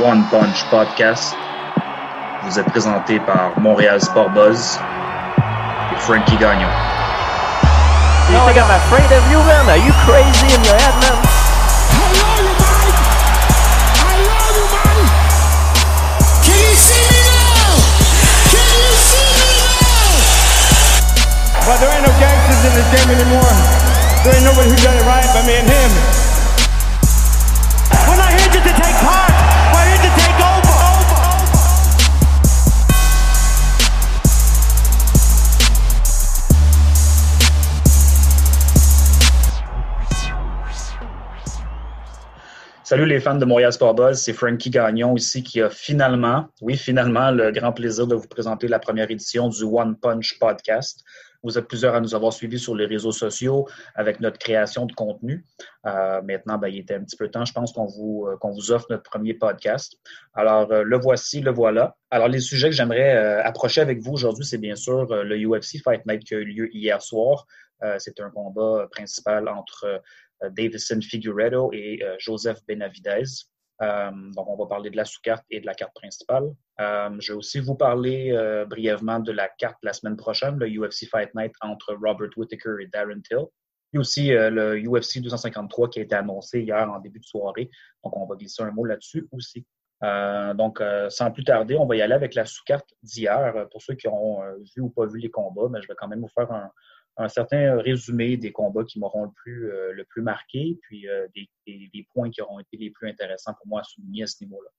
One Punch Podcast vous est présenté par Montréal Sport Buzz et Frankie Gagnon. You think I'm afraid of you, man? Are you crazy in your head, man? I love you, Mike. I love you, Mike. Can you see me now? Can you see me now? But there ain't no gangsters in this game anymore. There ain't nobody who done it right but me and him. We're not here just to take part. Salut les fans de Montréal Sport Buzz, c'est Frankie Gagnon ici qui a finalement, oui finalement, le grand plaisir de vous présenter la première édition du One Punch Podcast. Vous êtes plusieurs à nous avoir suivis sur les réseaux sociaux avec notre création de contenu. Euh, maintenant, ben, il était un petit peu temps, je pense, qu'on vous, euh, qu'on vous offre notre premier podcast. Alors, euh, le voici, le voilà. Alors, les sujets que j'aimerais approcher avec vous aujourd'hui, c'est bien sûr le UFC Fight Night qui a eu lieu hier soir. C'est un combat principal entre Davison Figueredo et euh, Joseph Benavidez. Euh, donc, on va parler de la sous-carte et de la carte principale. Euh, je vais aussi vous parler euh, brièvement de la carte la semaine prochaine, le UFC Fight Night entre Robert Whittaker et Darren Till. Puis aussi euh, le UFC 253 qui a été annoncé hier en début de soirée. Donc, on va glisser un mot là-dessus aussi. Euh, donc, euh, sans plus tarder, on va y aller avec la sous-carte d'hier. Pour ceux qui ont euh, vu ou pas vu les combats, mais je vais quand même vous faire un, un certain résumé des combats qui m'auront le plus, euh, le plus marqué, puis euh, des, points qui auront été les plus intéressants pour moi à souligner à ce niveau-là.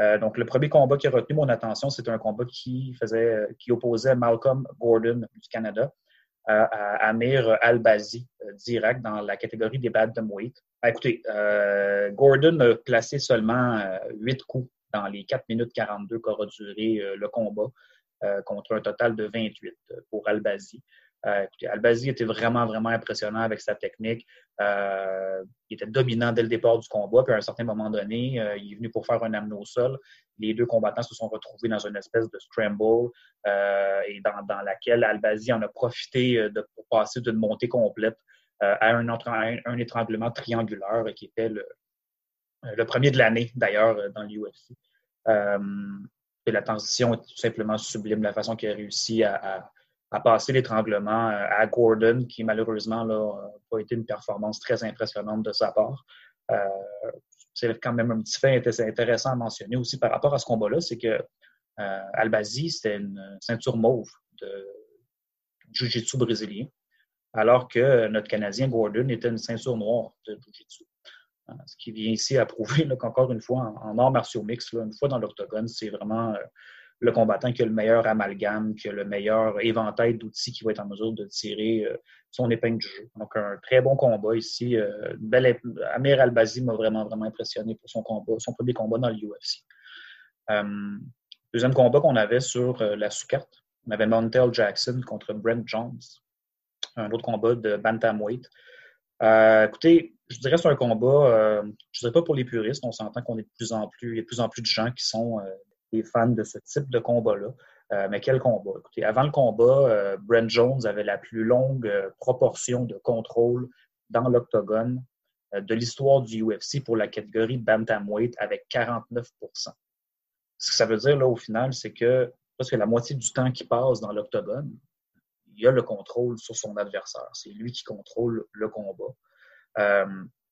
Euh, donc, le premier combat qui a retenu mon attention, c'est un combat qui faisait, qui opposait Malcolm Gordon du Canada à, Amir Albazi euh, d'Irak dans la catégorie des bantamweight. Ah, écoutez, euh, Gordon a placé seulement euh, 8 coups dans les 4 minutes 42 qu'aura duré euh, le combat euh, contre un total de 28 pour Albazi. Euh, Albazi était vraiment, vraiment impressionnant avec sa technique. Euh, il était dominant dès le départ du combat. Puis à un certain moment donné, euh, il est venu pour faire un amener au sol. Les deux combattants se sont retrouvés dans une espèce de scramble euh, et dans, laquelle Albazi en a profité pour passer d'une montée complète à un, étranglement triangulaire qui était le, premier de l'année, d'ailleurs, dans l'UFC. La transition est tout simplement sublime, la façon qu'il a réussi à- à passer l'étranglement euh, à Gordon, qui malheureusement n'a pas été une performance très impressionnante de sa part. Euh, c'est quand même un petit fait int- intéressant à mentionner aussi par rapport à ce combat-là, c'est que euh, c'était une ceinture mauve de Jiu-Jitsu brésilien, alors que notre Canadien Gordon était une ceinture noire de Jiu-Jitsu. Euh, Ce qui vient ici à prouver qu'encore une fois, en, en arts martiaux mix, là, une fois dans l'octogone, c'est vraiment le combattant qui a le meilleur amalgame, qui a le meilleur éventail d'outils qui va être en mesure de tirer euh, son épingle du jeu. Donc, un très bon combat ici. Euh, Amir Albazi m'a vraiment, vraiment impressionné pour son combat, son premier combat dans l'UFC. Euh, deuxième combat qu'on avait sur la sous-carte, on avait Montel Jackson contre Brent Jones. Un autre combat de Bantamweight. Euh, écoutez, je dirais que c'est un combat, je dirais pas pour les puristes, on s'entend qu'on est de plus en plus, il y a de plus en plus de gens qui sont fans de ce type de combat-là. Euh, mais quel combat? Écoutez, avant le combat, euh, Brent Jones avait la plus longue euh, proportion de contrôle dans l'octogone de l'histoire du UFC pour la catégorie Bantamweight avec 49% Ce que ça veut dire, là, au final, c'est que presque la moitié du temps qui passe dans l'octogone, il a le contrôle sur son adversaire. C'est lui qui contrôle le combat.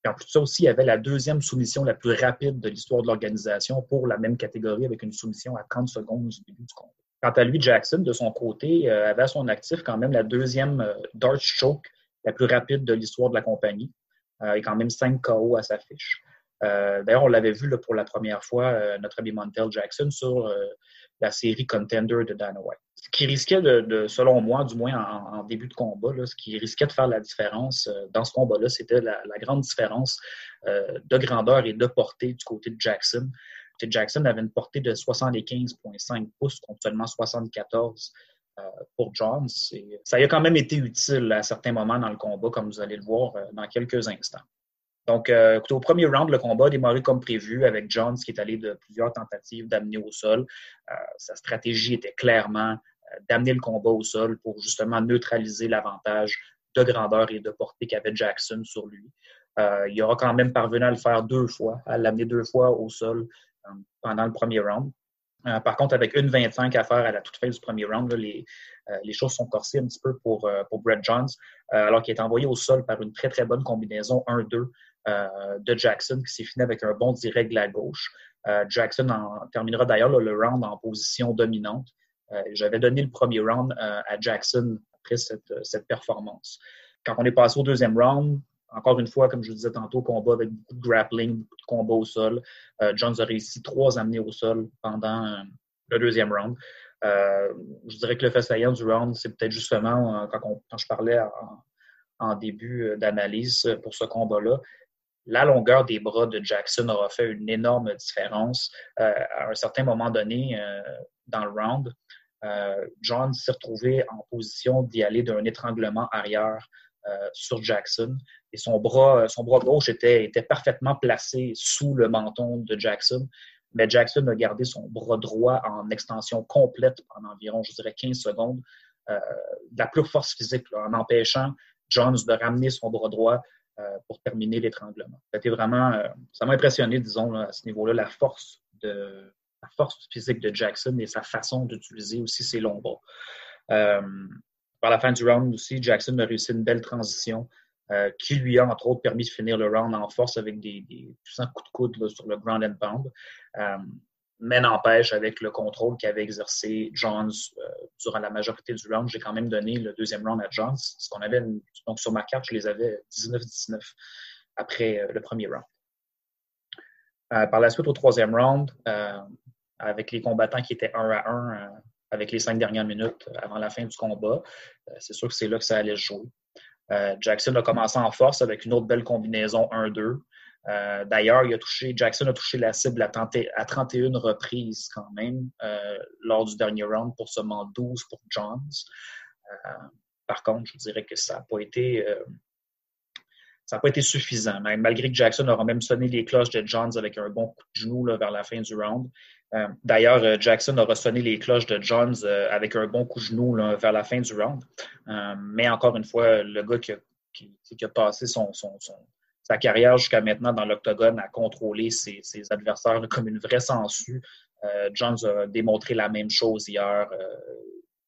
En plus de ça aussi, il y avait la deuxième soumission la plus rapide de l'histoire de l'organisation pour la même catégorie avec une soumission à 30 secondes du début du combat. Quant à lui, Jackson, de son côté, euh, avait à son actif quand même la deuxième euh, dart choke la plus rapide de l'histoire de la compagnie euh, et quand même 5 KO à sa fiche. D'ailleurs, on l'avait vu pour la première fois, notre ami Montel Jackson, sur la série Contender de Dana White. Ce qui risquait de, selon moi, du moins en, début de combat, ce qui risquait de faire la différence euh, dans ce combat-là, c'était la, grande différence euh, de grandeur et de portée du côté de Jackson. Jackson avait une portée de 75,5 pouces contre seulement 74 euh, pour Jones. Ça a quand même été utile à certains moments dans le combat, comme vous allez le voir dans quelques instants. Donc, au premier round, le combat a démarré comme prévu avec Jones qui est allé de plusieurs tentatives d'amener au sol. sa stratégie était clairement d'amener le combat au sol pour justement neutraliser l'avantage de grandeur et de portée qu'avait Jackson sur lui. Euh, il aura quand même parvenu à le faire deux fois, à l'amener deux fois au sol euh, pendant le premier round. Euh, par contre, avec une 25 à faire à la toute fin du premier round, les, choses sont corsées un petit peu pour, Brett Jones, alors qu'il est envoyé au sol par une très, très bonne combinaison 1-2 de Jackson qui s'est fini avec un bon direct de la gauche. Jackson terminera d'ailleurs le round en position dominante. Euh, j'avais donné le premier round euh, à Jackson après cette, performance. Quand on est passé au deuxième round, encore une fois, comme je le disais tantôt, combat avec beaucoup de grappling, beaucoup de combats au sol. Euh, Jones a réussi trois amenés au sol pendant le deuxième round. je dirais que le fait saillant du round, c'est peut-être justement quand, je parlais en, début d'analyse pour ce combat-là, la longueur des bras de Jackson aura fait une énorme différence. à un certain moment donné dans le round, euh, John s'est retrouvé en position d'y aller d'un étranglement arrière euh, sur Jackson. Et son bras, son bras gauche était, était parfaitement placé sous le menton de Jackson. Mais Jackson a gardé son bras droit en extension complète pendant environ, je dirais, 15 secondes, euh, de la pure force physique, en empêchant Jones de ramener son bras droit pour terminer l'étranglement. C'était vraiment, ça m'a impressionné, disons, à ce niveau-là, la force de, la force physique de Jackson et sa façon d'utiliser aussi ses longs bras. Euh, par la fin du round aussi, Jackson a réussi une belle transition euh, qui lui a, entre autres, permis de finir le round en force avec des, puissants coups de coude sur le ground and pound. Euh, mais n'empêche, avec le contrôle qu'avait exercé Jones durant la majorité du round, j'ai quand même donné le deuxième round à Jones. Ce qu'on avait, donc sur ma carte, je les avais 19-19 après le premier round. Par la suite, au troisième round, avec les combattants qui étaient un à un euh, avec les cinq dernières minutes avant la fin du combat. Euh, c'est sûr que c'est là que ça allait se jouer. Euh, Jackson a commencé en force avec une autre belle combinaison 1-2. D'ailleurs, il a touché, Jackson a touché la cible à, 31 reprises quand même lors du dernier round pour seulement 12 pour Johns. par contre, je dirais que ça n'a pas été ça n'a pas été suffisant. Malgré que Jackson aura même sonné les cloches de Johns avec un bon coup de genou vers la fin du round. Euh, d'ailleurs, euh, Jackson aura sonné les cloches de Johns euh, avec un bon coup de genou vers la fin du round. mais encore une fois, le gars qui a, passé sa carrière jusqu'à maintenant dans l'octogone à contrôler ses, ses, adversaires comme une vraie sangsue. Johns a démontré la même chose hier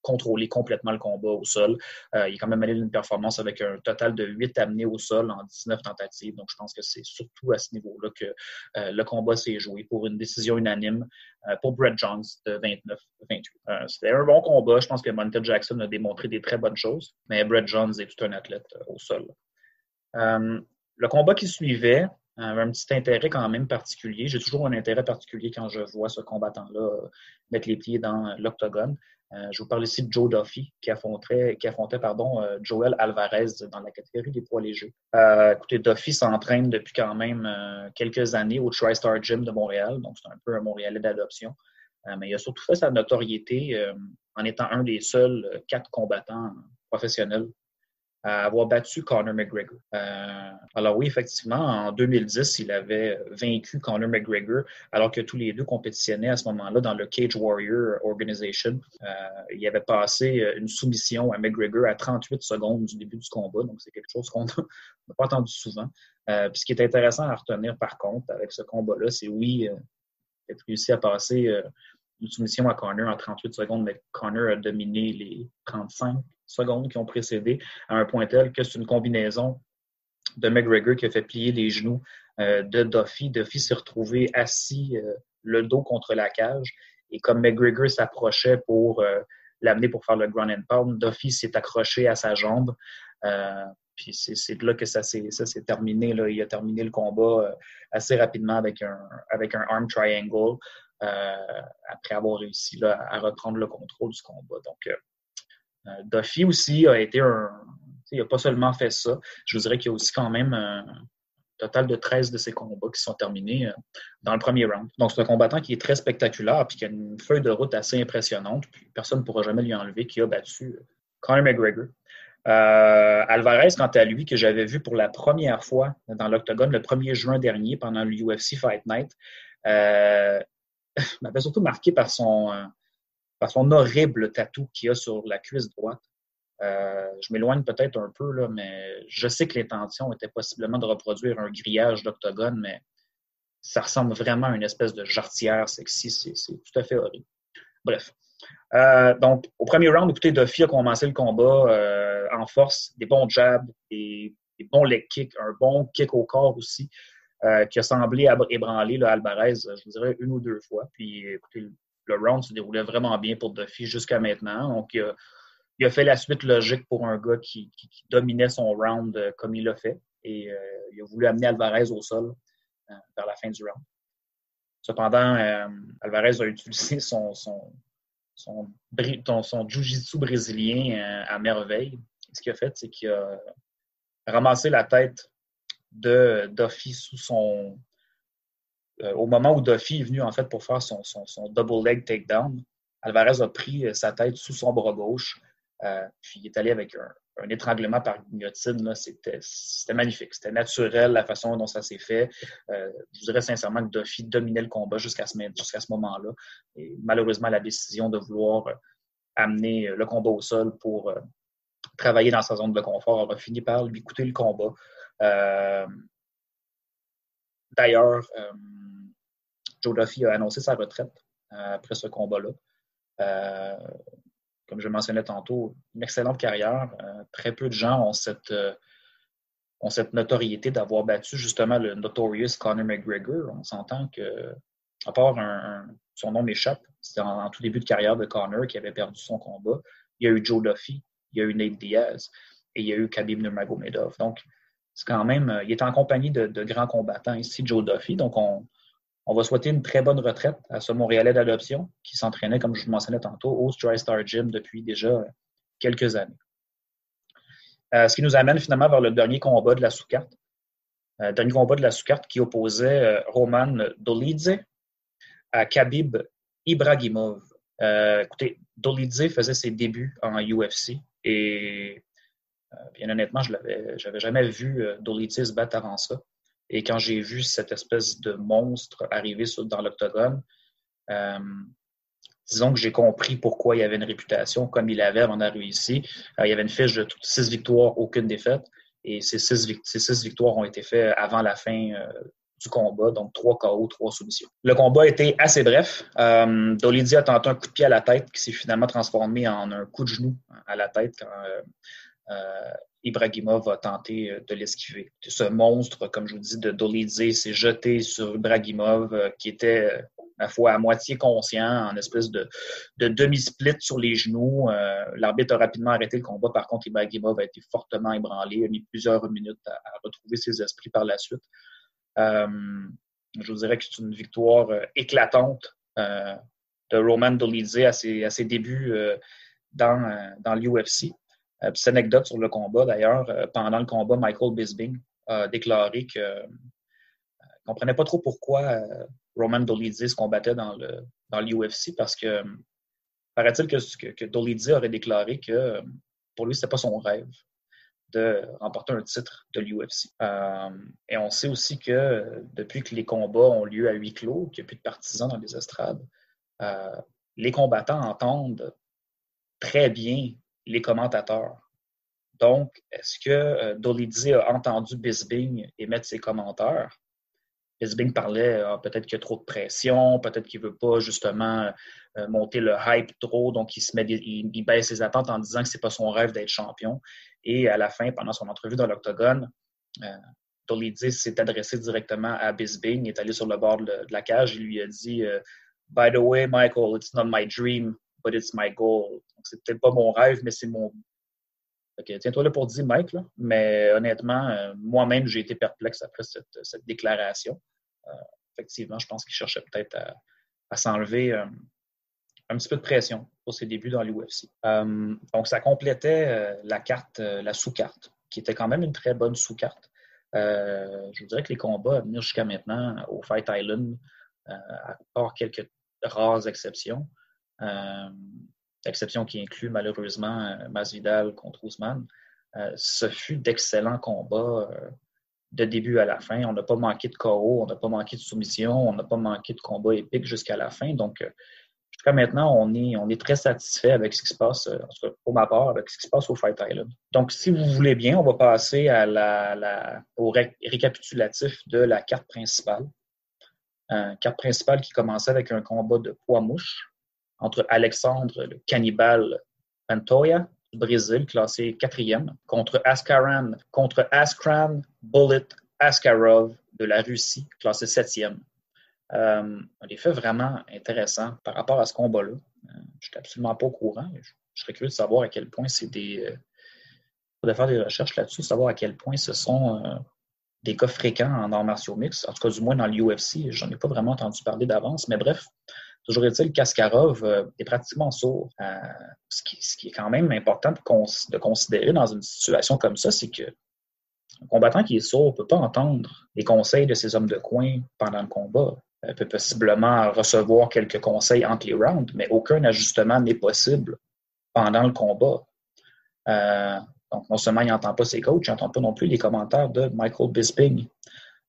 contrôler complètement le combat au sol. Euh, il est quand même allé d'une performance avec un total de 8 amenés au sol en 19 tentatives. Donc, je pense que c'est surtout à ce niveau-là que euh, le combat s'est joué pour une décision unanime euh, pour Brett Jones de 29-28. C'était un bon combat. Je pense que Montel Jackson a démontré des très bonnes choses, mais Brett Jones est tout un athlète au sol. le combat qui suivait, avait un petit intérêt quand même particulier. J'ai toujours un intérêt particulier quand je vois ce combattant-là mettre les pieds dans l'octogone. Euh, je vous parle ici de Joe Duffy, qui affrontait, qui affrontait pardon, euh, Joel Alvarez dans la catégorie des poids légers. Euh, écoutez, Duffy s'entraîne depuis quand même quelques années au TriStar Gym de Montréal, donc c'est un peu un Montréalais d'adoption. mais il a surtout fait sa notoriété en étant un des seuls quatre combattants professionnels à avoir battu Conor McGregor. Euh, alors oui, effectivement, en 2010, il avait vaincu Conor McGregor, alors que tous les deux compétitionnaient à ce moment-là dans le Cage Warrior Organization. Euh, il avait passé une soumission à McGregor à 38 secondes du début du combat, donc c'est quelque chose qu'on n'a pas entendu souvent. Euh, ce qui est intéressant à retenir par contre avec ce combat-là, c'est oui, il a réussi à passer une soumission à Conor en 38 secondes, mais Conor a dominé les 35 secondes qui ont précédé à un point tel que c'est une combinaison de McGregor qui a fait plier les genoux euh, de Duffy. Duffy s'est retrouvé assis euh, le dos contre la cage et comme McGregor s'approchait pour euh, l'amener pour faire le ground and pound, Duffy s'est accroché à sa jambe. puis c'est de là que ça s'est terminé. Il a terminé le combat assez rapidement avec un, avec un arm triangle. après avoir réussi à reprendre le contrôle du combat. Donc, Duffy aussi a été un. Il n'a pas seulement fait ça. Je vous dirais qu'il y a aussi quand même un total de 13 de ses combats qui sont terminés dans le premier round. Donc, c'est un combattant qui est très spectaculaire et qui a une feuille de route assez impressionnante. Puis personne ne pourra jamais lui enlever qui a battu Conor McGregor. Euh, Alvarez, quant à lui, que j'avais vu pour la première fois dans l'Octogone le 1er juin dernier pendant le UFC Fight Night, euh, m'avait surtout marqué par son, euh, par son horrible tatou qu'il a sur la cuisse droite. Euh, je m'éloigne peut-être un peu, là, mais je sais que l'intention était possiblement de reproduire un grillage d'octogone, mais ça ressemble vraiment à une espèce de jarretière sexy. C'est tout à fait horrible. Bref. Euh, donc, au premier round, écoutez, Duffy a commencé le combat euh, en force, des bons jabs, des, bons leg kicks, un bon kick au corps aussi, qui a semblé ébranler le Alvarez, je vous dirais, une ou deux fois. Puis, écoutez, le round se déroulait vraiment bien pour Duffy jusqu'à maintenant. Donc, il a, fait la suite logique pour un gars qui, dominait son round comme il l'a fait. Et il a voulu amener Alvarez au sol vers la fin du round. Cependant, Alvarez a utilisé son, jiu-jitsu brésilien euh, à merveille. Ce qu'il a fait, c'est qu'il a ramassé la tête de Duffy sous son. Euh, au moment où Duffy est venu en fait pour faire son, double leg takedown, Alvarez a pris euh, sa tête sous son bras gauche, puis il est allé avec un, étranglement par guillotine, c'était magnifique. C'était naturel la façon dont ça s'est fait. Euh, je dirais sincèrement que Duffy dominait le combat jusqu'à ce, ce moment-là. Et malheureusement, la décision de vouloir euh, amener euh, le combat au sol pour travailler dans sa zone de confort aura fini par lui coûter le combat. D'ailleurs, Joe Duffy a annoncé sa retraite après ce combat-là comme je mentionnais tantôt, une excellente carrière. Euh, très peu de gens ont cette, euh, notoriété d'avoir battu justement le notorious Conor McGregor. On s'entend que, à part son nom m'échappe, c'était en, tout début de carrière de Conor qui avait perdu son combat. Il y a eu Joe Duffy, il y a eu Nate Diaz et il y a eu Khabib Nurmagomedov. Donc, c'est quand même, euh, il est en compagnie de, grands combattants ici, Joe Duffy. Donc, on, va souhaiter une très bonne retraite à ce Montréalais d'adoption qui s'entraînait, comme je vous mentionnais tantôt, au Star Gym depuis déjà quelques années. Euh, ce qui nous amène finalement vers le dernier combat de la sous-carte. Euh, dernier combat de la sous-carte qui opposait euh, Roman Dolidze à Khabib Ibragimov. écoutez, Dolidze faisait ses débuts en UFC et bien honnêtement, je n'avais jamais vu Dolidze se battre avant ça. Et quand j'ai vu cette espèce de monstre arriver dans l'octogone, euh, disons que j'ai compris pourquoi il avait une réputation comme il avait avant d'arriver ici. Euh, il y avait une fiche de six victoires, aucune défaite. Et ces six, victoires ont été faites avant la fin euh, du combat, donc trois KO, trois soumissions. Le combat été assez bref. Euh, a tenté un coup de pied à la tête qui s'est finalement transformé en un coup de genou à la tête Ibrahimov a tenté euh, de l'esquiver. Ce monstre, comme je vous dis, de Dolidze s'est jeté sur Ibrahimov, euh, qui était, euh, ma foi, à moitié conscient, en espèce de, demi-split sur les genoux. L'arbitre a rapidement arrêté le combat. Par contre, Ibrahimov a été fortement ébranlé, a mis plusieurs minutes à, retrouver ses esprits par la suite. je vous dirais que c'est une victoire éclatante de Roman Dolidze à ses, débuts dans l'UFC. Euh, petite anecdote sur le combat, d'ailleurs, euh, pendant le combat, Michael Bisbing a déclaré que ne euh, comprenait pas trop pourquoi Roman Dolidze combattait dans le dans l'UFC parce que paraît-il que, que, aurait déclaré que pour lui, ce n'était pas son rêve de remporter un titre de l'UFC. et on sait aussi que depuis que les combats ont lieu à huis clos, qu'il n'y a plus de partisans dans les estrades, les combattants entendent très bien les commentateurs. Donc, est-ce que euh, Dolidze a entendu Bisbing émettre ses commentaires? Bisbing parlait ah, peut-être qu'il y a trop de pression, peut-être qu'il ne veut pas justement euh, monter le hype trop, donc il, baisse ses attentes en disant que ce n'est pas son rêve d'être champion. Et à la fin, pendant son entrevue dans l'Octogone, euh, Dolidze s'est adressé directement à Bisbing, est allé sur le bord de, la cage, il lui a dit euh, By the way, Michael, it's not my dream, but it's my goal. c'est peut-être pas mon rêve, mais c'est mon. tiens-toi là pour dire, Mike, mais honnêtement, euh, moi-même, j'ai été perplexe après cette, déclaration. Euh, effectivement, je pense qu'il cherchait peut-être à s'enlever euh, un petit peu de pression pour ses débuts dans l'UFC. Donc, ça complétait la carte, la sous-carte, qui était quand même une très bonne sous-carte. je vous dirais que les combats à venir jusqu'à maintenant au Fight Island, à part quelques rares exceptions, exceptions qui incluent malheureusement Masvidal contre Ousmane, ce fut d'excellents combats de début à la fin. On n'a pas manqué de KO, on n'a pas manqué de soumission, on n'a pas manqué de combat épique jusqu'à la fin. Donc, euh, jusqu'à maintenant, on est, on est très satisfait avec ce qui se passe, euh, en tout cas pour ma part, avec ce qui se passe au Fight Island. Donc, si vous voulez bien, on va passer au récapitulatif de la carte principale. Carte principale qui commençait avec un combat de poids-mouche entre Alexandre le cannibale Pantoya du Brésil, classé quatrième, contre Askaran, contre Askran Bullet Askarov de la Russie, classé septième. Euh, des faits vraiment intéressants par rapport à ce combat-là. Euh, je n'étais absolument pas au courant. Je, serais curieux de savoir à quel point c'est des. Euh, de faire des recherches là-dessus, savoir à quel point ce sont euh, des cas fréquents en arts martiaux mix. En tout cas, du moins dans l'UFC. J'en ai pas vraiment entendu parler d'avance. Mais bref, Toujours est-il, Kaskarov euh, est pratiquement sourd. Euh, ce, qui, est quand même important de, considérer dans une situation comme ça, c'est que un combattant qui est sourd ne peut pas entendre les conseils de ses hommes de coin pendant le combat. Il peut possiblement recevoir quelques conseils entre les rounds, mais aucun ajustement n'est possible pendant le combat. Euh, donc, non seulement il n'entend pas ses coachs, il n'entend pas non plus les commentaires de Michael Bisping.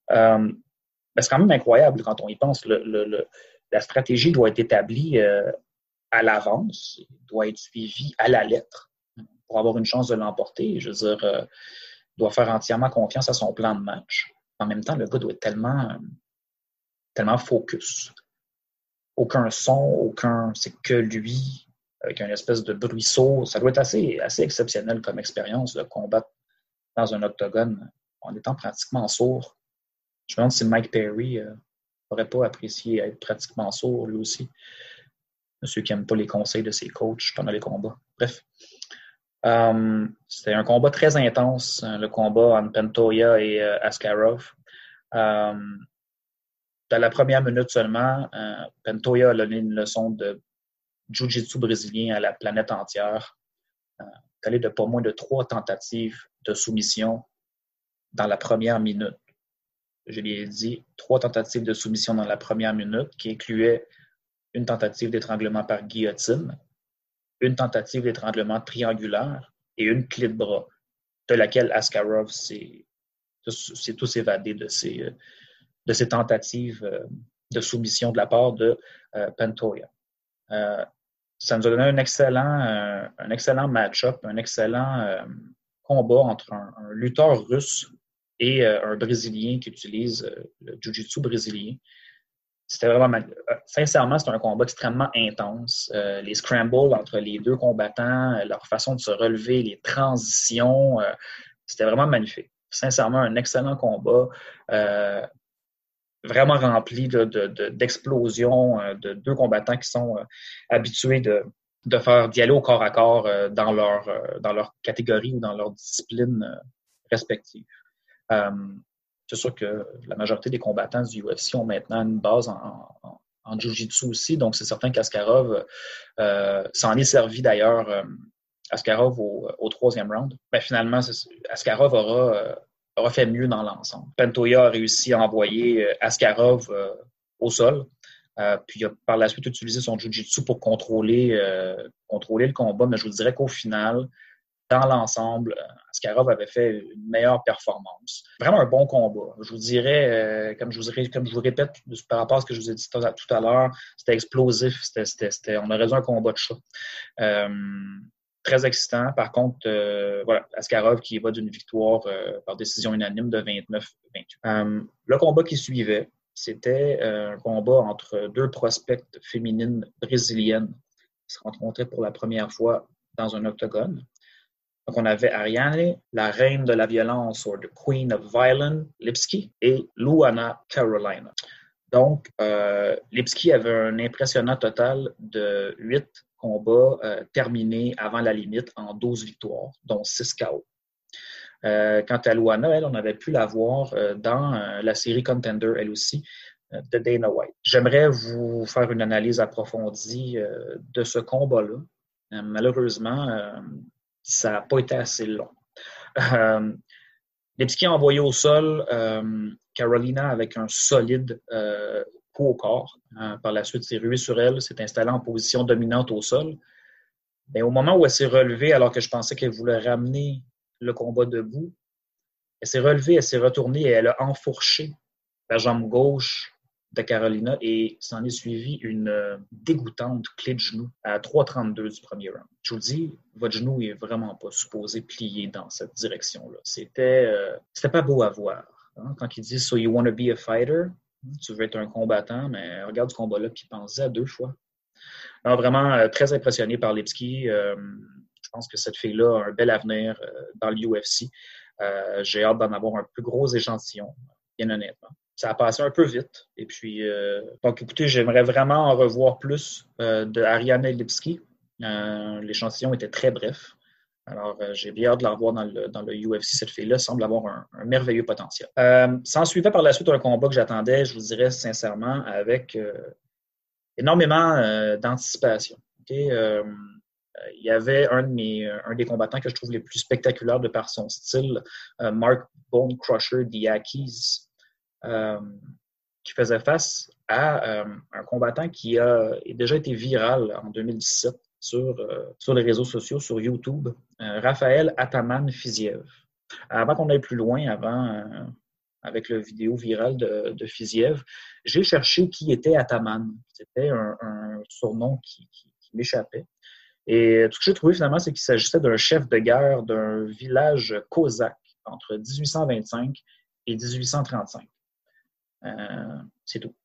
c'est quand même incroyable quand on y pense. La stratégie doit être établie euh, à l'avance, doit être suivie à la lettre pour avoir une chance de l'emporter. Je veux dire, euh, doit faire entièrement confiance à son plan de match. En même temps, le gars doit être tellement, tellement focus. Aucun son, aucun, c'est que lui, avec une espèce de bruisseau. Ça doit être assez, exceptionnel comme expérience de combattre dans un octogone en étant pratiquement sourd. Je me demande si Mike Perry euh, n'aurait pas apprécié être pratiquement sourd, lui aussi. Monsieur qui n'aime pas les conseils de ses coachs pendant les combats. Bref. Euh, c'était un combat très intense, hein, le combat entre Pentoya et euh, Askarov. Euh, dans la première minute seulement, Pentoya a donné une leçon de jiu-jitsu brésilien à la planète entière. Il de pas moins de trois tentatives de soumission dans la première minute je l'ai dit, trois tentatives de soumission dans la première minute qui incluaient une tentative d'étranglement par guillotine, une tentative d'étranglement triangulaire et une clé de bras, de laquelle Askarov s'est tous évadé de ces, de ces tentatives euh, de soumission de la part de euh, Pantoya. Euh, ça nous a donné un excellent, un excellent match-up, un excellent combat entre un, lutteur russe et euh, un Brésilien qui utilise euh, le Jiu-Jitsu brésilien. C'était vraiment. Euh, sincèrement, c'était un combat extrêmement intense. les scrambles entre les deux combattants, leur façon de se relever, les transitions, c'était vraiment magnifique. Sincèrement, un excellent combat. vraiment rempli d'explosions de, deux combattants qui sont habitués de, de faire aller au corps à corps dans leur dans leur catégorie ou dans leur discipline respective. Euh, c'est sûr que la majorité des combattants du UFC ont maintenant une base en, en, Jiu-Jitsu aussi, donc c'est certain qu'Askarov euh, s'en est servi d'ailleurs, euh, Askarov au, troisième round. Ben, finalement, Askarov aura, aura, fait mieux dans l'ensemble. Pentoya a réussi à envoyer Askarov au sol, puis il a par la suite utilisé son Jiu-Jitsu pour contrôler le combat, mais je vous dirais qu'au final, dans l'ensemble, euh, Askarov avait fait une meilleure performance. Vraiment un bon combat. Je vous dirais, euh, comme, je vous, comme répète par rapport à ce que je vous ai dit tout à l'heure, c'était explosif. On aurait dû un combat de chat. Euh, très excitant. Par contre, voilà, Askarov qui va d'une victoire par décision unanime de 29-28. le combat qui suivait, c'était un combat entre deux prospects féminines brésiliennes qui se rencontraient pour la première fois dans un octogone. Donc, on avait Ariane, la reine de la violence, ou the Queen of Violence, Lipski, et Luana Carolina. Donc, euh, Lipski avait un impressionnant total de 8 combats euh, terminés avant la limite en 12 victoires, dont 6 KO. Euh, quant à Luana, elle, on avait pu la voir dans la série Contender, elle aussi, de Dana White. J'aimerais vous faire une analyse approfondie de ce combat-là. malheureusement, ça n'a pas été assez long. Lipski a envoyé au sol Carolina avec un solide coup au corps. par la suite, s'est rué sur elle, s'est installé en position dominante au sol. Mais au moment où elle s'est relevée, alors que je pensais qu'elle voulait ramener le combat debout, elle s'est relevée, elle s'est retournée et elle a enfourché la jambe gauche de Carolina et s'en est suivi une euh, dégoûtante clé de genou à 3,32 du premier round. Je vous dis, votre genou est vraiment pas supposé plier dans cette direction-là. C'était, euh, pas beau à voir. Hein. Quand ils disent So you want to be a fighter, tu veux être un combattant, mais regarde ce combat-là, puis pensez à deux fois. Alors, vraiment euh, très impressionné par Lipski. je pense que cette fille-là a un bel avenir dans l'UFC. J'ai hâte d'en avoir un plus gros échantillon, bien honnêtement. Ça a passé un peu vite. Et puis, euh, donc, écoutez, j'aimerais vraiment en revoir plus euh, de Ariane Lipski. L'échantillon était très bref. Alors, j'ai bien hâte de la revoir dans le, dans le UFC. Cette fille-là semble avoir un, merveilleux potentiel. Euh, S'en suivait par la suite un combat que j'attendais, je vous dirais sincèrement, avec énormément d'anticipation. Euh, il y avait un, euh, un des combattants que je trouve les plus spectaculaires de par son style, euh, Mark Bone Crusher Diakis, qui faisait face à un combattant qui a déjà été viral en 2017 sur, sur les réseaux sociaux, sur YouTube, Raphaël Ataman Fiziev. Avant qu'on aille plus loin, avant avec le vidéo viral de, de Fiziev, j'ai cherché qui était Ataman. C'était un, surnom qui m'échappait. Et tout ce que j'ai trouvé finalement, c'est qu'il s'agissait d'un chef de guerre d'un village cosaque entre 1825 et 1835. Euh, c'est tout.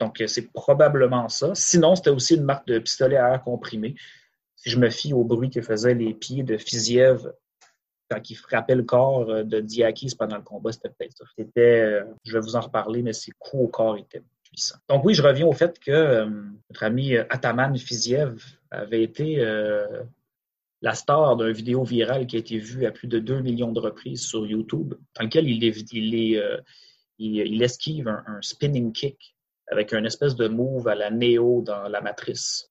Donc, c'est probablement ça. Sinon, c'était aussi une marque de pistolet à air comprimé. Si je me fie au bruit que faisaient les pieds de Fiziev quand il frappait le corps de Diakis pendant le combat, c'était peut-être ça. C'était, euh, je vais vous en reparler, mais ses coups au corps étaient donc oui, je reviens au fait que euh, notre ami euh, Ataman Fiziev avait été euh, la star d'un vidéo viral qui a été vue à plus de 2 millions de reprises sur YouTube, dans lequel il, il, esquive un, spinning kick avec un espèce de move à la Neo dans la matrice.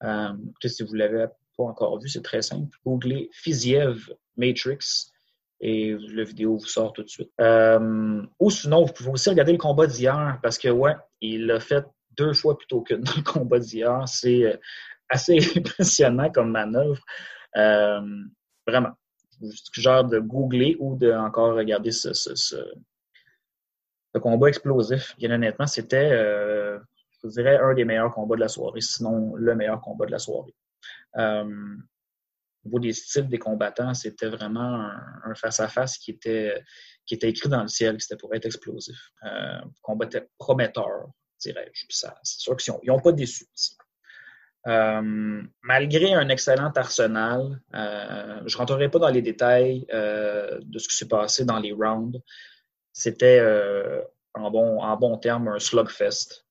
si vous ne l'avez pas encore vu, c'est très simple. Googlez Fiziev Matrix et la vidéo vous sort tout de suite. Euh, ou sinon, vous pouvez aussi regarder le combat d'hier parce que, ouais, il l'a fait deux fois plutôt que dans le combat d'hier. C'est euh, assez impressionnant comme manœuvre. Euh, vraiment. Je suggère de googler ou de encore regarder ce, combat explosif. Bien honnêtement, c'était, je vous dirais, un des meilleurs combats de la soirée, sinon le meilleur combat de la soirée au niveau des styles des combattants, c'était vraiment un face-à-face qui était, qui était écrit dans le ciel, c'était pour être explosif. Euh, combat était prometteur, dirais-je. C'est sûr qu'ils n'ont pas déçu. Euh, malgré un excellent arsenal, euh, je ne rentrerai pas dans les détails euh, de ce qui s'est passé dans les rounds. C'était, euh, en, bon, en bon terme, un slugfest.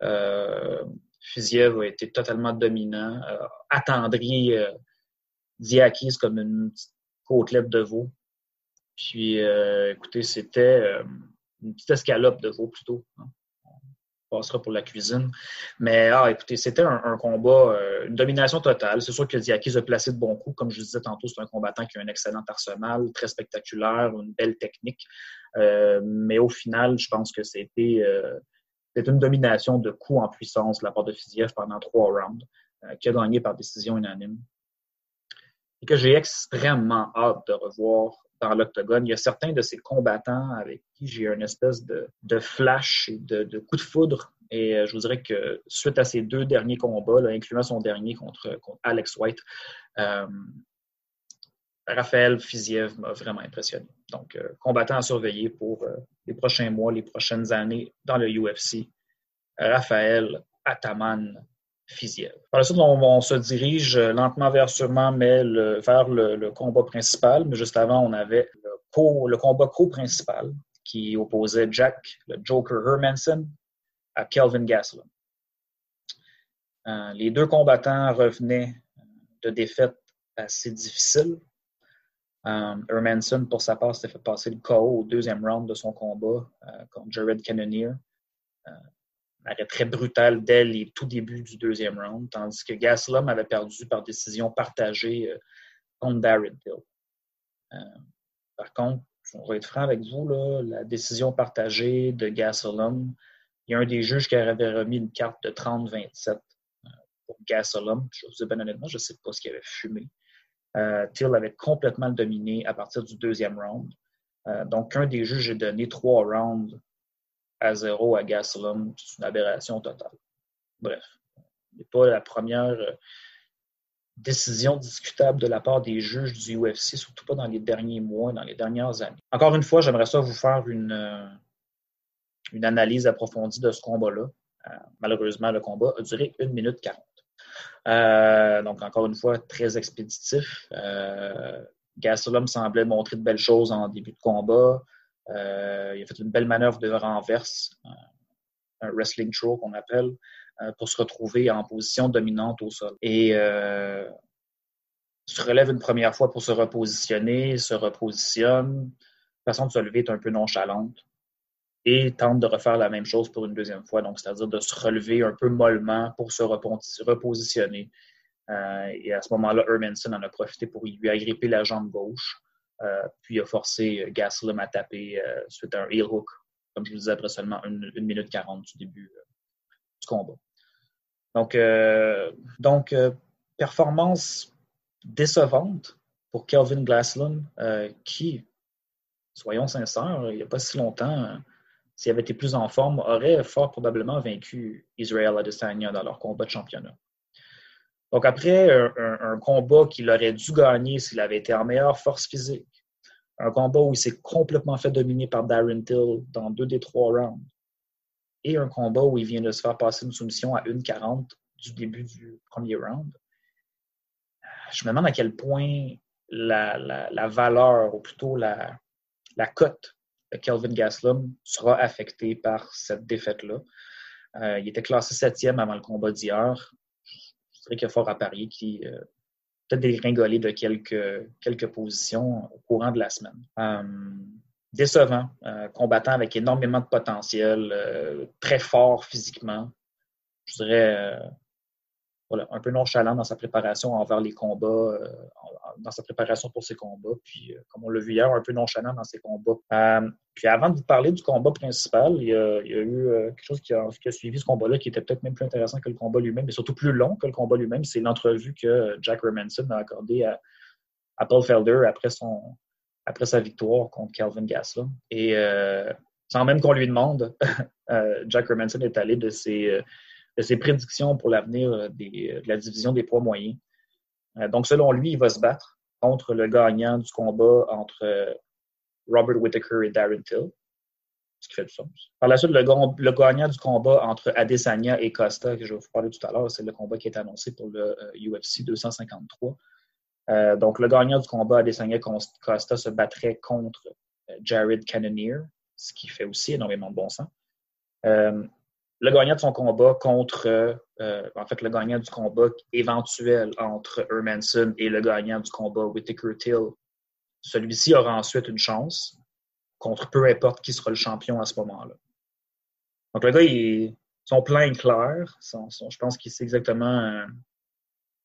Fiziev a été totalement dominant, attendri Diakis comme une petite côtelette de veau. Puis, euh, écoutez, c'était euh, une petite escalope de veau plutôt. Hein. On passera pour la cuisine. Mais, ah, écoutez, c'était un, combat, euh, une domination totale. C'est sûr que Diakis a placé de bons coups. Comme je disais tantôt, c'est un combattant qui a un excellent arsenal, très spectaculaire, une belle technique. Mais au final, je pense que c'était une domination de coups en puissance de la part de Fiziev pendant trois rounds, qui a gagné par décision unanime et que j'ai extrêmement hâte de revoir dans l'octogone. Il y a certains de ces combattants avec qui j'ai une espèce de, flash et de, coup de foudre. Et euh, je vous dirais que suite à ces deux derniers combats, incluant son dernier contre, Alex White, euh, Raphaël Fiziev m'a vraiment impressionné. Donc, euh, combattant à surveiller pour les prochains mois, les prochaines années dans le UFC. Raphaël Ataman par la suite, on, se dirige lentement vers sûrement mais vers le, combat principal. Mais juste avant, on avait le, combat co-principal qui opposait Jack, le Joker Hermanson, à Kelvin Gastelum. Euh, les deux combattants revenaient de défaites assez difficiles. Euh, Hermanson, pour sa part, s'était fait passer le KO au deuxième round de son combat euh, contre Jared Cannonier. arrêt très brutal dès les tout débuts du deuxième round, tandis que Gaslam avait perdu par décision partagée contre Darren Till. par contre, on va être franc avec vous, là, la décision partagée de Gaslam, il y a un des juges qui avait remis une carte de 30-27 pour Gaslam. Je vous dis bien honnêtement, je ne sais pas ce qu'il avait fumé. Euh, Till avait complètement dominé à partir du deuxième round. Euh, donc, un des juges a donné trois rounds à zéro à Gaslam. C'est une aberration totale. Bref, ce n'est pas la première euh, décision discutable de la part des juges du UFC, surtout pas dans les derniers mois, dans les dernières années. Encore une fois, j'aimerais ça vous faire une, une analyse approfondie de ce combat-là. malheureusement, le combat a duré une minute 40. Euh, donc, encore une fois, très expéditif. Euh, Gastelum semblait montrer de belles choses en début de combat. Euh, il a fait une belle manœuvre de renverse, un wrestling throw qu'on appelle, pour se retrouver en position dominante au sol. Et se relève une première fois pour se repositionner, se repositionne. La façon de se lever est un peu nonchalante et tente de refaire la même chose pour une deuxième fois, donc c'est-à-dire de se relever un peu mollement pour se repositionner. Euh, et à ce moment-là, Hermanson en a profité pour lui agripper la jambe gauche, euh, puis a forcé Gaslam à taper euh, suite à un heel hook, comme je vous disais, après seulement une, minute quarante du début du combat. Donc, donc performance décevante pour Kelvin Gaslam, qui, soyons sincères, il n'y a pas si longtemps, s'il avait été plus en forme, aurait fort probablement vaincu Israel Adesanya dans leur combat de championnat. Donc après un, combat qu'il aurait dû gagner s'il avait été en meilleure force physique, un combat où il s'est complètement fait dominer par Darren Till dans deux des trois rounds, et un combat où il vient de se faire passer une soumission à 1,40 du début du premier round, je me demande à quel point la, valeur, ou plutôt la, la cote Kelvin Gaslam sera affecté par cette défaite-là. Euh, il était classé septième avant le combat d'hier. Je dirais qu'il y a fort à parier qui euh, peut-être dégringolé de quelques, positions au courant de la semaine. Euh, décevant, combattant avec énormément de potentiel, très fort physiquement. Je dirais voilà, un peu nonchalant dans sa préparation envers les combats, euh, dans sa préparation pour ses combats. Puis, euh, comme on l'a vu hier, un peu nonchalant dans ses combats. Euh, puis, avant de vous parler du combat principal, il y a, eu quelque chose qui a, suivi ce combat-là qui était peut-être même plus intéressant que le combat lui-même, mais surtout plus long que le combat lui-même. C'est l'entrevue que Jack Hermanson a accordée à, Paul Felder après, son, après sa victoire contre Calvin Gaslam. Et sans même qu'on lui demande, Jack Hermanson est allé de ses de ses prédictions pour l'avenir euh, de la division des poids moyens. Euh, donc, selon lui, il va se battre contre le gagnant du combat entre euh, Robert Whittaker et Darren Till, ce qui fait du sens. Par la suite, le, gagnant du combat entre Adesanya et Costa, que je vais vous parler tout à l'heure, c'est le combat qui est annoncé pour le UFC 253. donc, le gagnant du combat Adesanya-Costa se battrait contre Jared Cannonier, ce qui fait aussi énormément de bon sens le gagnant de son combat contre, euh, en fait, le gagnant du combat éventuel entre Hermanson et le gagnant du combat Whitaker-Till, celui-ci aura ensuite une chance contre peu importe qui sera le champion à ce moment-là. Donc, le gars, il, son plan est clair. je pense qu'il sait exactement euh,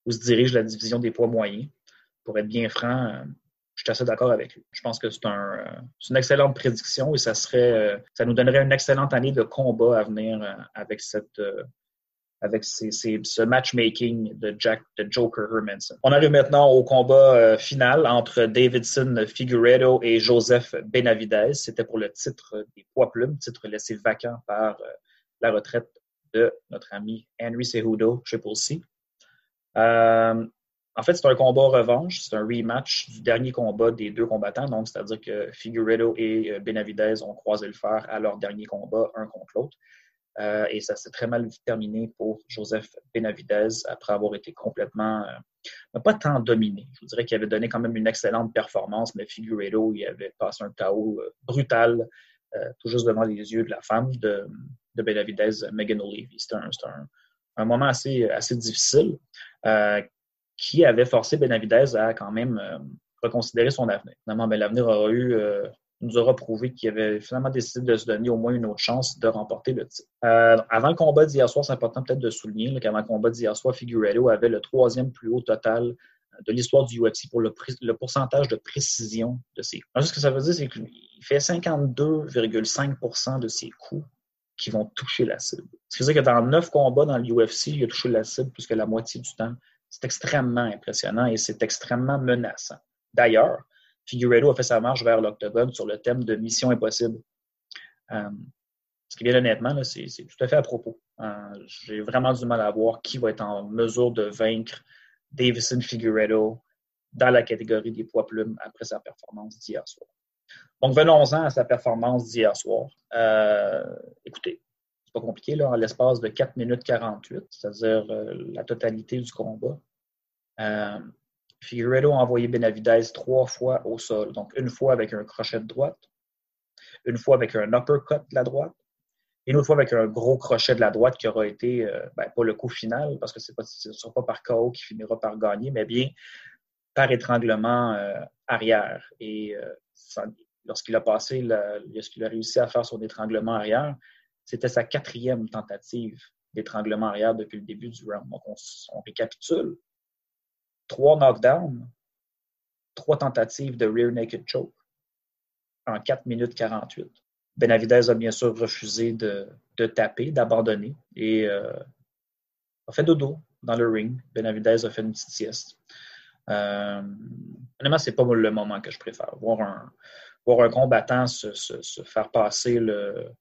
où se dirige la division des poids moyens. Pour être bien franc, euh, je suis assez d'accord avec lui. Je pense que c'est un, euh, une excellente prédiction et ça serait, euh, ça nous donnerait une excellente année de combat à venir euh, avec cette, avec ce matchmaking de Jack, de Joker Hermanson. On arrive maintenant au combat final entre Davidson Figueredo et Joseph Benavidez. C'était pour le titre des poids plumes, titre laissé vacant par la retraite de notre ami Henry Cejudo Triple C. En fait, c'est un combat revanche, c'est un rematch du dernier combat des deux combattants. Donc, c'est-à-dire que Figueredo et euh, Benavidez ont croisé le fer à leur dernier combat, un contre l'autre. Euh, et ça s'est très mal terminé pour Joseph Benavidez après avoir été complètement, euh, pas tant dominé. Je vous dirais qu'il avait donné quand même une excellente performance, mais Figueredo, il avait passé un chaos brutal, tout juste devant les yeux de la femme de, de Benavidez, Megan O'Leary. C'était un, moment assez difficile qui avait forcé Benavidez à quand même euh, reconsidérer son avenir. Finalement, ben, l'avenir aura eu, euh, nous aura prouvé qu'il avait finalement décidé de se donner au moins une autre chance de remporter le titre. Euh, avant le combat d'hier soir, c'est important peut-être de souligner qu'avant le combat d'hier soir, Figueredo avait le troisième plus haut total de l'histoire du UFC pour le, pourcentage de précision de ses coups. ce que ça veut dire, c'est qu'il fait 52,5% de ses coups qui vont toucher la cible. Ce qui veut dire que dans neuf combats dans l'UFC, il a touché la cible plus que la moitié du temps. C'est extrêmement impressionnant et c'est extrêmement menaçant. D'ailleurs, Figueredo a fait sa marche vers l'octogone sur le thème de Mission Impossible. Euh, ce qui, bien honnêtement, c'est tout à fait à propos. Euh, j'ai vraiment du mal à voir qui va être en mesure de vaincre Davison Figueredo dans la catégorie des poids plumes après sa performance d'hier soir. Donc, venons-en à sa performance d'hier soir. Euh, écoutez, pas compliqué, là, en l'espace de 4 minutes 48, c'est-à-dire la totalité du combat. Figueredo a envoyé Benavidez trois fois au sol. Donc, une fois avec un crochet de droite, une fois avec un uppercut de la droite, et une autre fois avec un gros crochet de la droite qui aura été, euh, ben, pas le coup final, parce que ce ne sera pas par KO qui finira par gagner, mais bien par étranglement euh, arrière. Et euh, lorsqu'il a passé, lorsqu'il a réussi à faire son étranglement arrière, c'était sa quatrième tentative d'étranglement arrière depuis le début du round. Donc, on récapitule trois knockdowns, trois tentatives de rear naked choke en 4 minutes 48. Benavidez a bien sûr refusé de, taper, d'abandonner et euh, a fait dodo dans le ring. Benavidez a fait une petite sieste. Euh, honnêtement, c'est pas le moment que je préfère. Voir un, combattant se, faire passer le.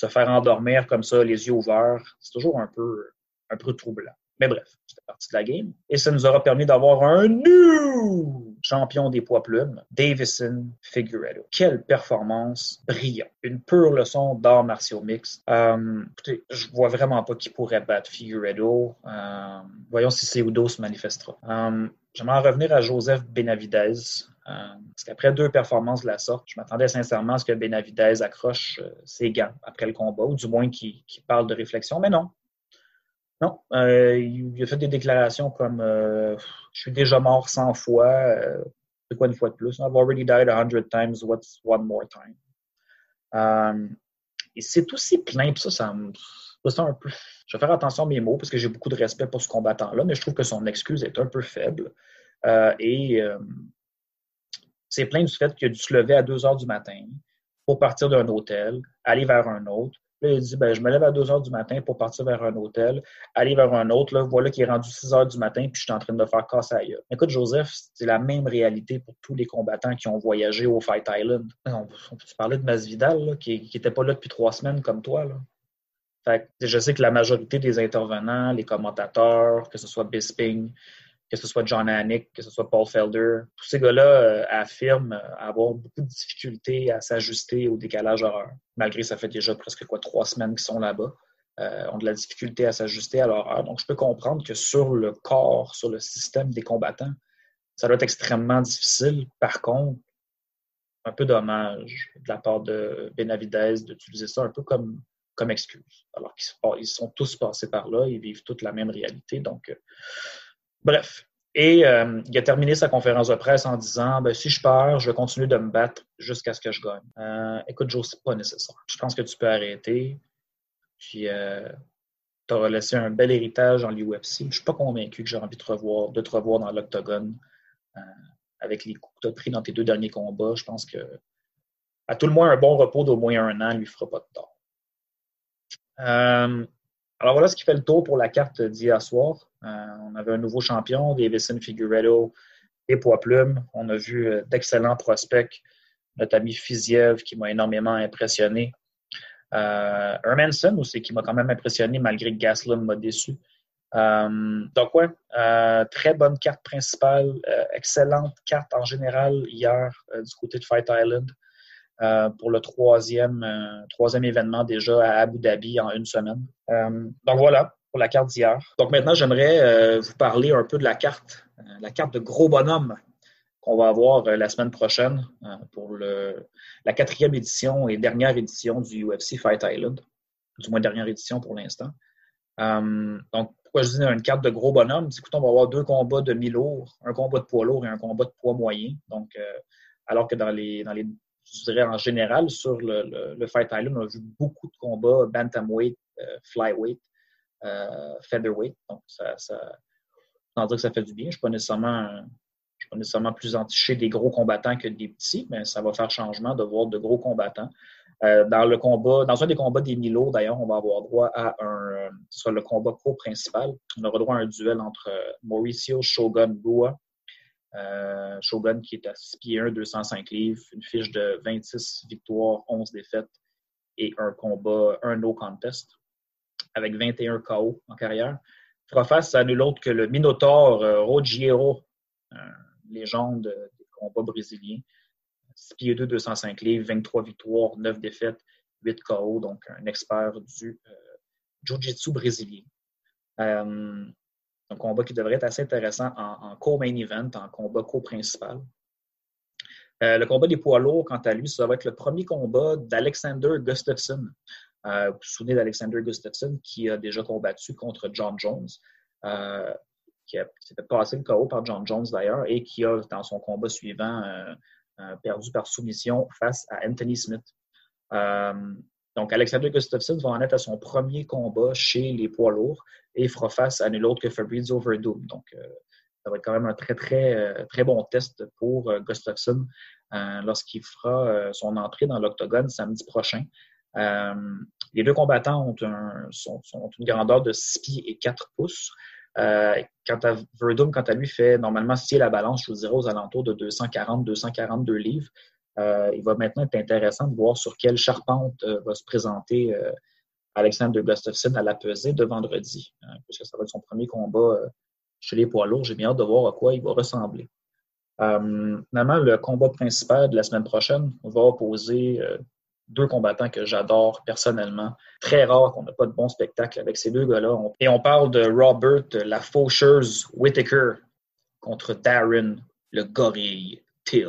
Se faire endormir comme ça, les yeux ouverts, c'est toujours un peu, un peu troublant. Mais bref, c'était partie de la game. Et ça nous aura permis d'avoir un new champion des poids plumes, Davison Figueredo. Quelle performance brillante. Une pure leçon d'art martiaux mix. Euh, écoutez, je vois vraiment pas qui pourrait battre Figueredo. Euh, voyons si Seudo se manifestera. Euh, J'aimerais en revenir à Joseph Benavidez. Euh, parce qu'après deux performances de la sorte, je m'attendais sincèrement à ce que Benavidez accroche ses gants après le combat, ou du moins qu'il parle de réflexion, mais non. Non, euh, il a fait des déclarations comme euh, Je suis déjà mort 100 fois, euh, c'est quoi une fois de plus? I've already died a hundred times, what's one more time? et c'est aussi plein, puis ça, ça me. un peu... Je vais faire attention à mes mots parce que j'ai beaucoup de respect pour ce combattant-là, mais je trouve que son excuse est un peu faible. et c'est plein du fait qu'il a dû se lever à 2 heures du matin pour partir d'un hôtel, aller vers un autre, Là, il dit ben, Je me lève à 2 heures du matin pour partir vers un hôtel, aller vers un autre. Là, voilà qu'il est rendu 6 heures du matin, puis je suis en train de faire casse à Écoute, Joseph, c'est la même réalité pour tous les combattants qui ont voyagé au Fight Island. On, peut parler de Masvidal, qui n'était pas là depuis trois semaines comme toi. Je sais que la majorité des intervenants, les commentateurs, que ce soit Bisping, que ce soit John Anik, que ce soit Paul Felder, tous ces gars-là euh, affirment euh, avoir beaucoup de difficultés à s'ajuster au décalage horaire. Malgré ça fait déjà presque trois semaines qu'ils sont là-bas. Euh, ont de la difficulté à s'ajuster à l'horaire. Donc, je peux comprendre que sur le corps, sur le système des combattants, ça doit être extrêmement difficile. Par contre, un peu dommage de la part de Benavidez d'utiliser ça un peu comme, excuse. Alors qu'ils sont tous passés par là, ils vivent toute la même réalité. Donc, Bref. Et euh, il a terminé sa conférence de presse en disant ben, si je perds, je vais continuer de me battre jusqu'à ce que je gagne. Euh, écoute, Joe, c'est pas nécessaire. Je pense que tu peux arrêter. Puis euh, tu auras laissé un bel héritage dans l'UFC. Je suis pas convaincu que j'ai envie de, te revoir dans l'octogone avec les coups que tu as pris dans tes deux derniers combats. Je pense que à tout le moins un bon repos d'au moins un an lui fera pas de tort. alors voilà ce qui fait le tour pour la carte d'hier soir. Euh, on avait un nouveau champion, Davison Figueredo et poids plume. On a vu euh, d'excellents prospects, notre ami Fiziev qui m'a énormément impressionné. Euh, Hermanson aussi qui m'a quand même impressionné malgré que Gaslam m'a déçu. donc ouais, très bonne carte principale, excellente carte en général hier du côté de Fight Island pour le troisième, troisième événement déjà à Abu Dhabi en une semaine. donc voilà, pour la carte d'hier. Donc maintenant, j'aimerais euh, vous parler un peu de la carte, euh, la carte de gros bonhomme qu'on va avoir euh, la semaine prochaine pour le, la quatrième édition et dernière édition du UFC Fight Island, du moins dernière édition pour l'instant. donc, pourquoi je dis une carte de gros bonhomme? C'est on va avoir deux combats de mi-lourd, un combat de poids lourd et un combat de poids moyen. Donc, alors que dans les, dans les je dirais en général, sur le, le, le Fight Island, on a vu beaucoup de combats bantamweight, euh, flyweight, euh, featherweight. Donc, ça, ça, dire que ça fait du bien. Je ne suis pas nécessairement, plus entiché des gros combattants que des petits, mais ça va faire changement de voir de gros combattants. Euh, dans le combat, dans un des combats des Milo, d'ailleurs, on va avoir droit à un, euh, soit le combat co-principal. On aura droit à un duel entre euh, Mauricio Shogun Bua, euh, Shogun qui est à 6 pieds 1, 205 livres, une fiche de 26 victoires, 11 défaites et un combat, un no contest avec 21 KO en carrière. Fera face à nul autre que le Minotaur euh, Roggiero, légende des combats brésiliens. 6 pieds 2, 205 livres, 23 victoires, 9 défaites, 8 KO, donc un expert du euh, Jiu-Jitsu brésilien. Euh, un combat qui devrait être assez intéressant en, co-main event, en combat co-principal. Euh, le combat des poids lourds, quant à lui, ça va être le premier combat d'Alexander Gustafsson. Euh, vous vous souvenez d'Alexander Gustafsson qui a déjà combattu contre John Jones, euh, qui, fait passer le KO par John Jones d'ailleurs, et qui a, dans son combat suivant, euh, perdu par soumission face à Anthony Smith. Donc, Alexander Gustafsson va en être à son premier combat chez les poids lourds et fera face à nul autre que Fabrizio Verdum. Donc, ça va être quand même un très, très, très bon test pour Gustafsson lorsqu'il fera son entrée dans l'octogone samedi prochain. Les deux combattants ont, une grandeur de 6 pieds et 4 pouces. Euh, quant à Verdum, quant à lui, fait normalement, si la balance, je vous dirais, aux alentours de 240-242 livres. Euh, il va maintenant être intéressant de voir sur quelle charpente euh, va se présenter euh, Alexander Gustafsson à la pesée de vendredi, hein, puisque ça va être son premier combat euh, chez les poids lourds. J'ai bien hâte de voir à quoi il va ressembler. finalement, le combat principal de la semaine prochaine va opposer deux combattants que j'adore personnellement. Très rare qu'on n'ait pas de bon spectacle avec ces deux gars-là. Et on parle de Robert La Faucheuse Whitaker contre Darren le Gorille Till.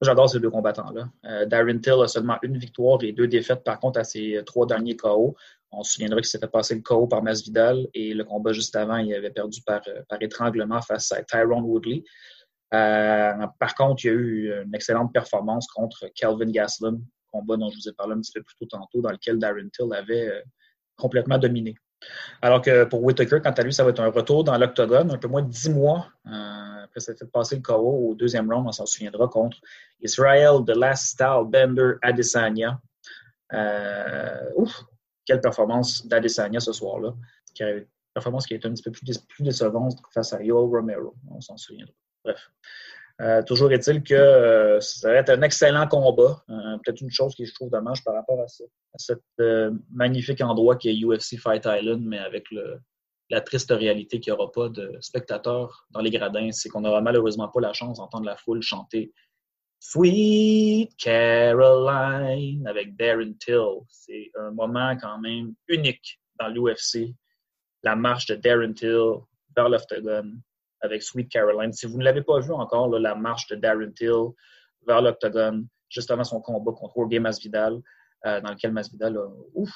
J'adore ces deux combattants-là. Euh, Darren Till a seulement une victoire et deux défaites, par contre, à ses trois derniers KO. On se souviendra qu'il s'était passé le KO par Masvidal et le combat juste avant, il avait perdu par, par étranglement face à Tyrone Woodley. Euh, par contre, il y a eu une excellente performance contre Kelvin Gaslam, combat dont je vous ai parlé un petit peu plus tôt tantôt, dans lequel Darren Till avait euh, complètement dominé. Alors que pour Whitaker, quant à lui, ça va être un retour dans l'octogone, un peu moins de dix mois euh, après s'être fait passer le KO au deuxième round, on s'en souviendra, contre Israel The Last Style Bender Adesanya. Euh, ouf, quelle performance d'Adesanya ce soir-là. Performance qui a été un petit peu plus, plus décevante face à Yoel Romero, on s'en souviendra. Bref. Euh, toujours est-il que euh, ça va être un excellent combat. Euh, Peut-être une chose qui je trouve dommage par rapport à, ça, à cet euh, magnifique endroit qui est UFC Fight Island, mais avec le, la triste réalité qu'il n'y aura pas de spectateurs dans les gradins, c'est qu'on n'aura malheureusement pas la chance d'entendre la foule chanter Sweet Caroline avec Darren Till. C'est un moment quand même unique dans l'UFC. La marche de Darren Till vers l'octogone avec Sweet Caroline. Si vous ne l'avez pas vu encore, la marche de Darren Till vers l'octogone, juste avant son combat contre Jorge Masvidal, euh, dans lequel Masvidal a, ouf,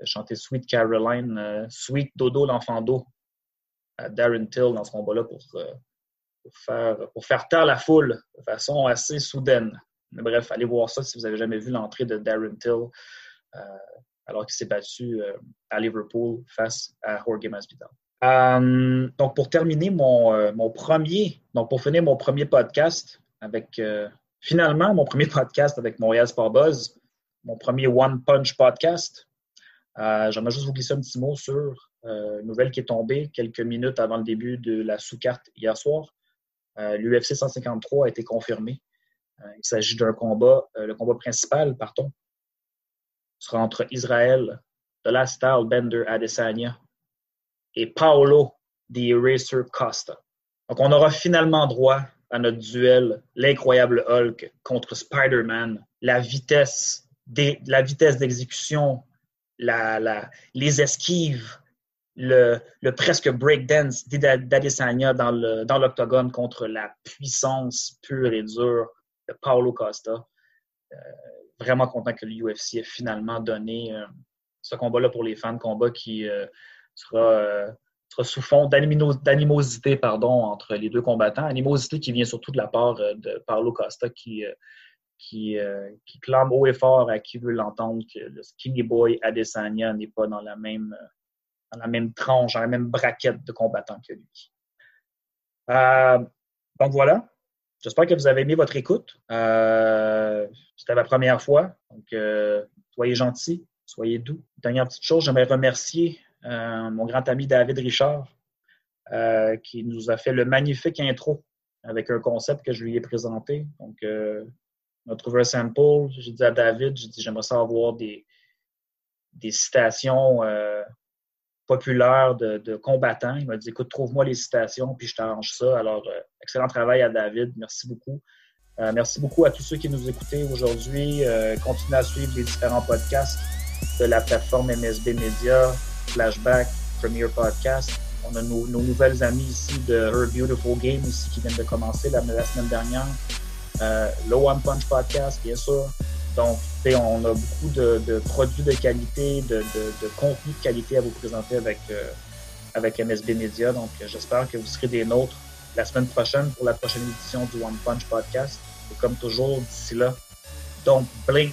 a chanté Sweet Caroline, euh, Sweet Dodo, l'enfant d'eau, à Darren Till dans ce combat-là pour, euh, pour, faire, faire taire la foule de façon assez soudaine. Mais bref, allez voir ça si vous n'avez jamais vu l'entrée de Darren Till alors qu'il s'est battu à Liverpool face à Jorge Masvidal. Euh, donc, pour terminer mon, euh, mon, premier, donc pour finir mon premier podcast avec, euh, finalement, mon premier podcast avec Montréal Sport Buzz, mon premier One Punch podcast, j'aimerais juste vous glisser un petit mot sur une nouvelle qui est tombée quelques minutes avant le début de la sous-carte hier soir. L'UFC 153 a été confirmé. il s'agit d'un combat, le combat principal, pardon, sera entre Israël, de la Style Bender Adesanya et Paolo The Eraser Costa. Donc, on aura finalement droit à notre duel, l'incroyable Hulk contre Spider-Man, la vitesse la vitesse d'exécution, les esquives, le, presque breakdance d'Adesanya dans l'octogone contre la puissance pure et dure de Paolo Costa. Euh, vraiment content que l'UFC ait finalement donné euh, ce combat-là pour les fans, combat qui euh, sera, euh, sera sous fond d'animosité pardon, entre les deux combattants. Animosité qui vient surtout de la part euh, de Paulo Costa qui, euh, qui, qui clame haut et fort à qui veut l'entendre que le Skinny Boy Adesanya n'est pas dans la même dans la même tranche, dans la même braquette de combattants que lui. Donc voilà. J'espère que vous avez aimé votre écoute. C'était ma première fois. Donc, soyez gentils, soyez doux. Dernière petite chose, j'aimerais remercier mon grand ami David Richard, euh, qui nous a fait le magnifique intro avec un concept que je lui ai présenté. Donc, euh, on a trouvé un sample. J'ai dit à David, j'ai dit, j'aimerais savoir des, des citations euh, populaires de, combattants. Il m'a dit, écoute, trouve-moi les citations, puis je t'arrange ça. Alors, euh, excellent travail à David. Merci beaucoup. Euh, merci beaucoup à tous ceux qui nous écoutaient aujourd'hui. Euh, continuez à suivre les différents podcasts de la plateforme MSB Media, Flashback, Premier Podcast. On a nos, nouvelles amies ici de Her Beautiful Game aussi qui viennent de commencer la, semaine dernière. Euh, le One Punch Podcast, bien sûr. Donc, on a beaucoup de, produits de qualité, de, contenu de qualité à vous présenter avec, euh, avec MSB Media. Donc, j'espère que vous serez des nôtres la semaine prochaine pour la prochaine édition du One Punch Podcast. Et comme toujours, d'ici là, don't blink.